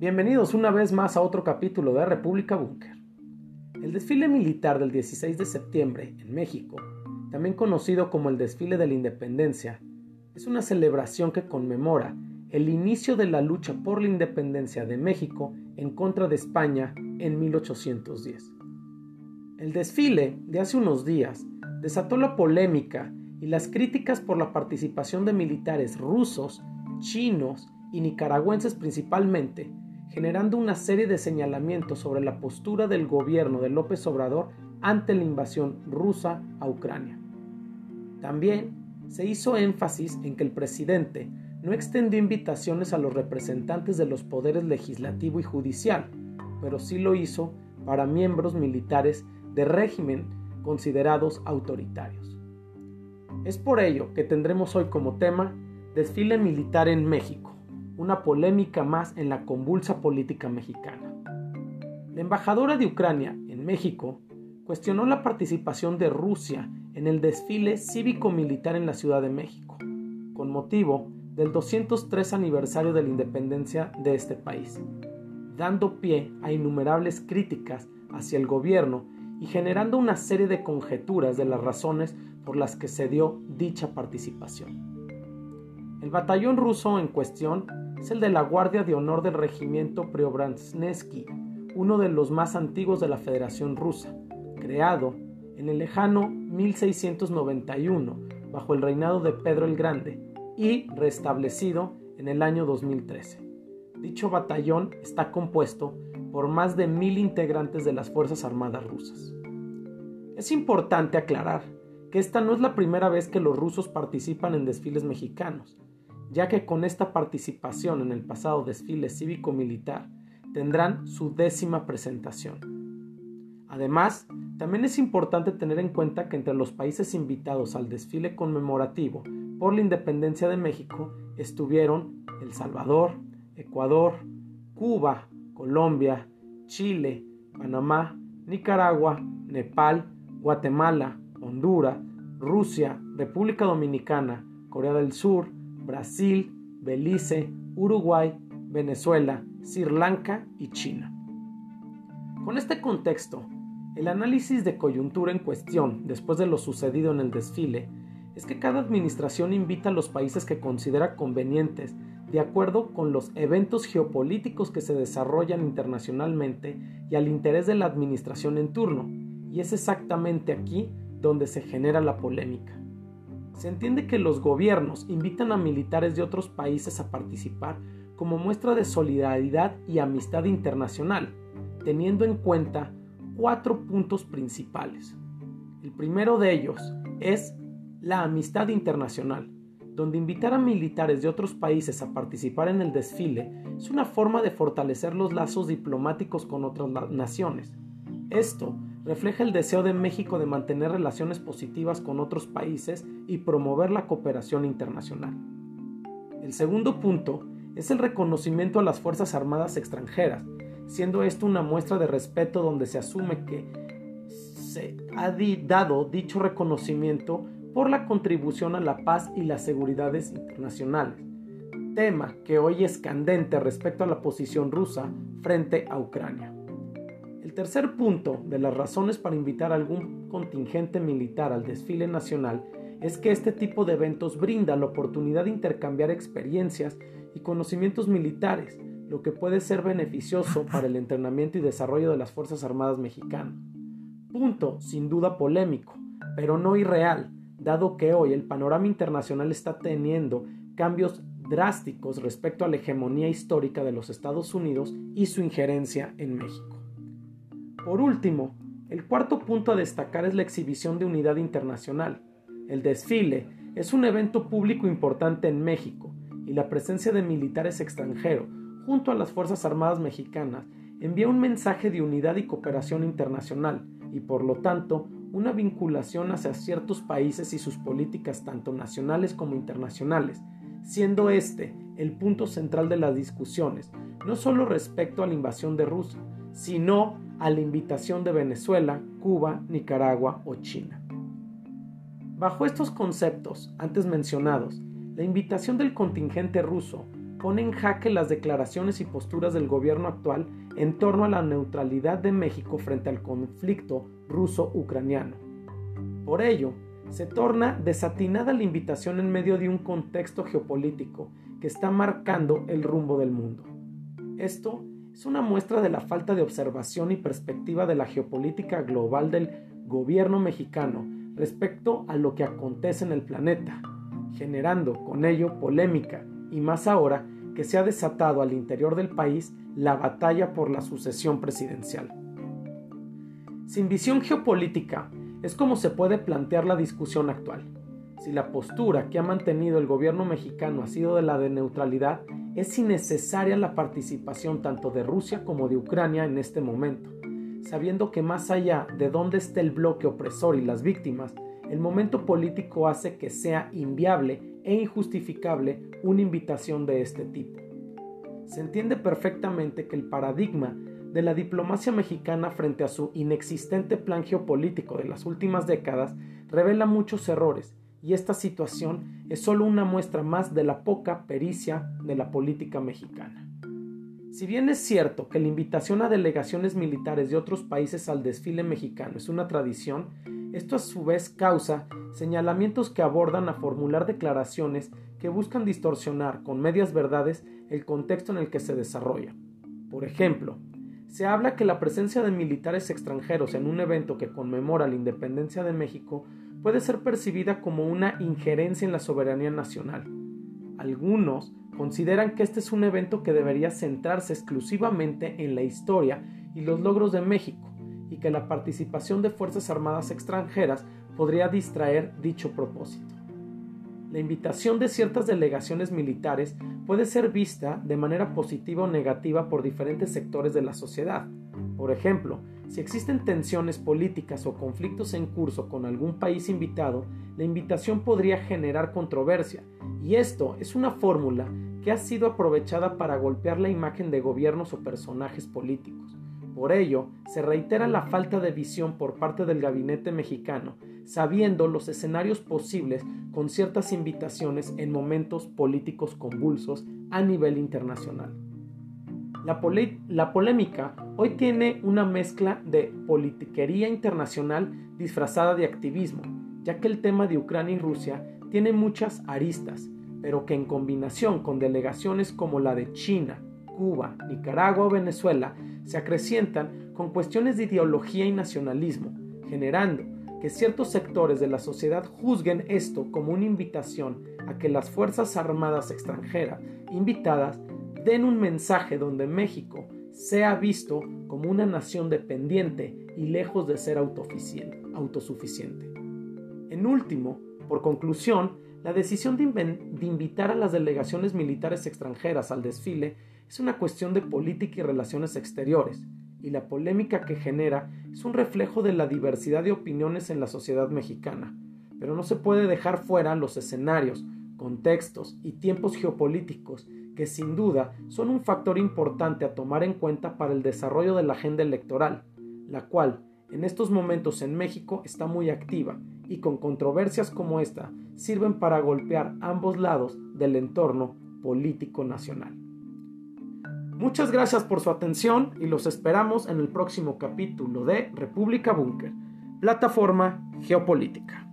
Bienvenidos una vez más a otro capítulo de República Búnker. El desfile militar del 16 de septiembre en México, también conocido como el desfile de la independencia, es una celebración que conmemora el inicio de la lucha por la independencia de México en contra de España en 1810. El desfile de hace unos días desató la polémica y las críticas por la participación de militares rusos, chinos y nicaragüenses principalmente generando una serie de señalamientos sobre la postura del gobierno de López Obrador ante la invasión rusa a Ucrania. También se hizo énfasis en que el presidente no extendió invitaciones a los representantes de los poderes legislativo y judicial, pero sí lo hizo para miembros militares de régimen considerados autoritarios. Es por ello que tendremos hoy como tema desfile militar en México una polémica más en la convulsa política mexicana. La embajadora de Ucrania en México cuestionó la participación de Rusia en el desfile cívico-militar en la Ciudad de México, con motivo del 203 aniversario de la independencia de este país, dando pie a innumerables críticas hacia el gobierno y generando una serie de conjeturas de las razones por las que se dio dicha participación. El batallón ruso en cuestión es el de la Guardia de Honor del Regimiento Preobransky, uno de los más antiguos de la Federación Rusa, creado en el lejano 1691 bajo el reinado de Pedro el Grande y restablecido en el año 2013. Dicho batallón está compuesto por más de mil integrantes de las Fuerzas Armadas rusas. Es importante aclarar que esta no es la primera vez que los rusos participan en desfiles mexicanos, ya que con esta participación en el pasado desfile cívico-militar tendrán su décima presentación. Además, también es importante tener en cuenta que entre los países invitados al desfile conmemorativo por la independencia de México estuvieron El Salvador, Ecuador, Cuba, Colombia, Chile, Panamá, Nicaragua, Nepal, Guatemala, Honduras, Rusia, República Dominicana, Corea del Sur, Brasil, Belice, Uruguay, Venezuela, Sri Lanka y China. Con este contexto, el análisis de coyuntura en cuestión después de lo sucedido en el desfile es que cada administración invita a los países que considera convenientes de acuerdo con los eventos geopolíticos que se desarrollan internacionalmente y al interés de la administración en turno, y es exactamente aquí donde se genera la polémica. Se entiende que los gobiernos invitan a militares de otros países a participar como muestra de solidaridad y amistad internacional, teniendo en cuenta cuatro puntos principales. El primero de ellos es la amistad internacional, donde invitar a militares de otros países a participar en el desfile es una forma de fortalecer los lazos diplomáticos con otras naciones. Esto refleja el deseo de México de mantener relaciones positivas con otros países y promover la cooperación internacional. El segundo punto es el reconocimiento a las Fuerzas Armadas extranjeras, siendo esto una muestra de respeto donde se asume que se ha dado dicho reconocimiento por la contribución a la paz y las seguridades internacionales, tema que hoy es candente respecto a la posición rusa frente a Ucrania. El tercer punto de las razones para invitar a algún contingente militar al desfile nacional es que este tipo de eventos brinda la oportunidad de intercambiar experiencias y conocimientos militares, lo que puede ser beneficioso para el entrenamiento y desarrollo de las Fuerzas Armadas mexicanas. Punto sin duda polémico, pero no irreal, dado que hoy el panorama internacional está teniendo cambios drásticos respecto a la hegemonía histórica de los Estados Unidos y su injerencia en México. Por último, el cuarto punto a destacar es la exhibición de unidad internacional. El desfile es un evento público importante en México y la presencia de militares extranjeros junto a las Fuerzas Armadas mexicanas envía un mensaje de unidad y cooperación internacional y por lo tanto una vinculación hacia ciertos países y sus políticas tanto nacionales como internacionales, siendo este el punto central de las discusiones, no solo respecto a la invasión de Rusia, sino a la invitación de Venezuela, Cuba, Nicaragua o China. Bajo estos conceptos antes mencionados, la invitación del contingente ruso pone en jaque las declaraciones y posturas del gobierno actual en torno a la neutralidad de México frente al conflicto ruso-ucraniano. Por ello, se torna desatinada la invitación en medio de un contexto geopolítico que está marcando el rumbo del mundo. Esto es una muestra de la falta de observación y perspectiva de la geopolítica global del gobierno mexicano respecto a lo que acontece en el planeta, generando con ello polémica y más ahora que se ha desatado al interior del país la batalla por la sucesión presidencial. Sin visión geopolítica es como se puede plantear la discusión actual. Si la postura que ha mantenido el gobierno mexicano ha sido de la de neutralidad, es innecesaria la participación tanto de Rusia como de Ucrania en este momento, sabiendo que más allá de dónde esté el bloque opresor y las víctimas, el momento político hace que sea inviable e injustificable una invitación de este tipo. Se entiende perfectamente que el paradigma de la diplomacia mexicana frente a su inexistente plan geopolítico de las últimas décadas revela muchos errores y esta situación es solo una muestra más de la poca pericia de la política mexicana. Si bien es cierto que la invitación a delegaciones militares de otros países al desfile mexicano es una tradición, esto a su vez causa señalamientos que abordan a formular declaraciones que buscan distorsionar con medias verdades el contexto en el que se desarrolla. Por ejemplo, se habla que la presencia de militares extranjeros en un evento que conmemora la independencia de México puede ser percibida como una injerencia en la soberanía nacional. Algunos consideran que este es un evento que debería centrarse exclusivamente en la historia y los logros de México, y que la participación de Fuerzas Armadas extranjeras podría distraer dicho propósito. La invitación de ciertas delegaciones militares puede ser vista de manera positiva o negativa por diferentes sectores de la sociedad. Por ejemplo, si existen tensiones políticas o conflictos en curso con algún país invitado, la invitación podría generar controversia, y esto es una fórmula que ha sido aprovechada para golpear la imagen de gobiernos o personajes políticos. Por ello, se reitera la falta de visión por parte del gabinete mexicano sabiendo los escenarios posibles con ciertas invitaciones en momentos políticos convulsos a nivel internacional. La, polémica hoy tiene una mezcla de politiquería internacional disfrazada de activismo, ya que el tema de Ucrania y Rusia tiene muchas aristas, pero que en combinación con delegaciones como la de China, Cuba, Nicaragua o Venezuela se acrecientan con cuestiones de ideología y nacionalismo, generando que ciertos sectores de la sociedad juzguen esto como una invitación a que las Fuerzas Armadas extranjeras invitadas den un mensaje donde México sea visto como una nación dependiente y lejos de ser autosuficiente. En último, por conclusión, la decisión de, de, invitar a las delegaciones militares extranjeras al desfile es una cuestión de política y relaciones exteriores, y la polémica que genera es un reflejo de la diversidad de opiniones en la sociedad mexicana, pero no se puede dejar fuera los escenarios, contextos y tiempos geopolíticos que sin duda son un factor importante a tomar en cuenta para el desarrollo de la agenda electoral, la cual en estos momentos en México está muy activa y con controversias como esta sirven para golpear ambos lados del entorno político nacional. Muchas gracias por su atención y los esperamos en el próximo capítulo de República Búnker, plataforma geopolítica.